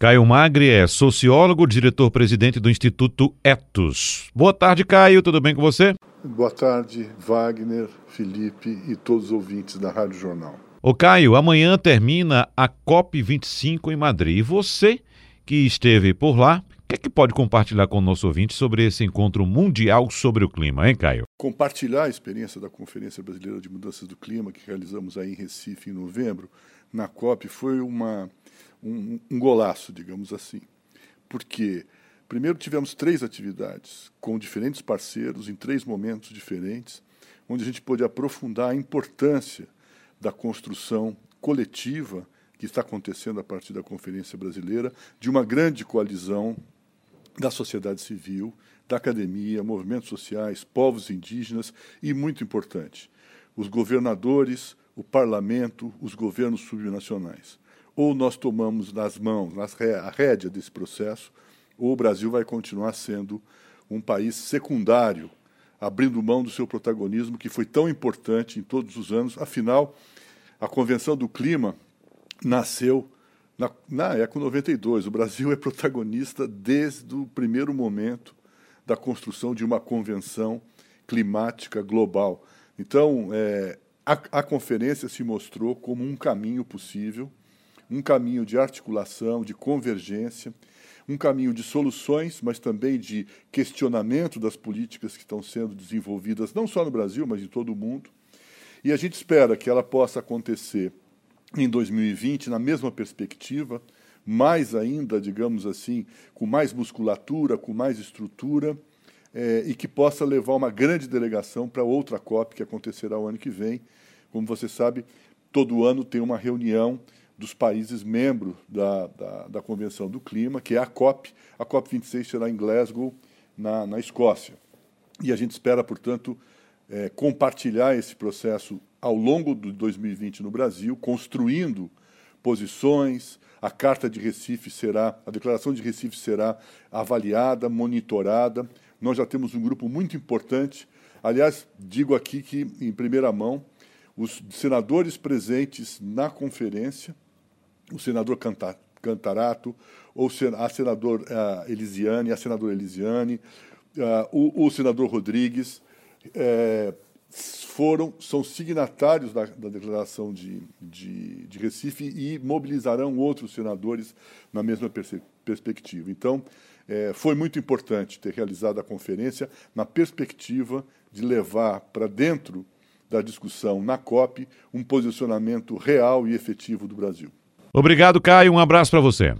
Caio Magri é sociólogo, diretor-presidente do Instituto Etos. Boa tarde, Caio, tudo bem com você? Boa tarde, Wagner, Felipe e todos os ouvintes da Rádio Jornal. Ô Caio, amanhã termina a COP25 em Madrid. E você que esteve por lá, o que, é que pode compartilhar com o nosso ouvinte sobre esse encontro mundial sobre o clima, hein, Caio? Compartilhar a experiência da Conferência Brasileira de Mudanças do Clima, que realizamos aí em Recife em novembro, na COP, foi uma um, um golaço, digamos assim. Porque, primeiro, tivemos três atividades com diferentes parceiros, em três momentos diferentes, onde a gente pôde aprofundar a importância da construção coletiva que está acontecendo a partir da Conferência Brasileira, de uma grande coalizão da sociedade civil, da academia, movimentos sociais, povos indígenas e, muito importante, os governadores, o parlamento, os governos subnacionais ou nós tomamos nas mãos a rédea desse processo, ou o Brasil vai continuar sendo um país secundário, abrindo mão do seu protagonismo que foi tão importante em todos os anos. Afinal, a Convenção do Clima nasceu na, na ECO 92. O Brasil é protagonista desde o primeiro momento da construção de uma convenção climática global. Então, é, a, a conferência se mostrou como um caminho possível um caminho de articulação, de convergência, um caminho de soluções, mas também de questionamento das políticas que estão sendo desenvolvidas, não só no Brasil, mas em todo o mundo. E a gente espera que ela possa acontecer em 2020 na mesma perspectiva, mais ainda, digamos assim, com mais musculatura, com mais estrutura, é, e que possa levar uma grande delegação para outra COP que acontecerá o ano que vem. Como você sabe, todo ano tem uma reunião dos países membros da, da, da, Convenção do Clima, que é a COP. A COP26 será em Glasgow, na, na Escócia. E a gente espera, portanto, é, compartilhar esse processo ao longo de 2020 no Brasil, construindo posições. A Carta de Recife será, a Declaração de Recife será avaliada, monitorada. Nós já temos um grupo muito importante. Aliás, digo aqui que, em primeira mão, os senadores presentes na conferência o senador Cantarato, ou a senador uh, Elisiane, a senadora Elisiane, uh, o, o, senador Rodrigues, uh, foram, são signatários da, da declaração de, de, de, Recife e mobilizarão outros senadores na mesma perspectiva. Então, foi muito importante ter realizado a conferência na perspectiva de levar para dentro da discussão na COP um posicionamento real e efetivo do Brasil. Obrigado, Caio. Um abraço para você.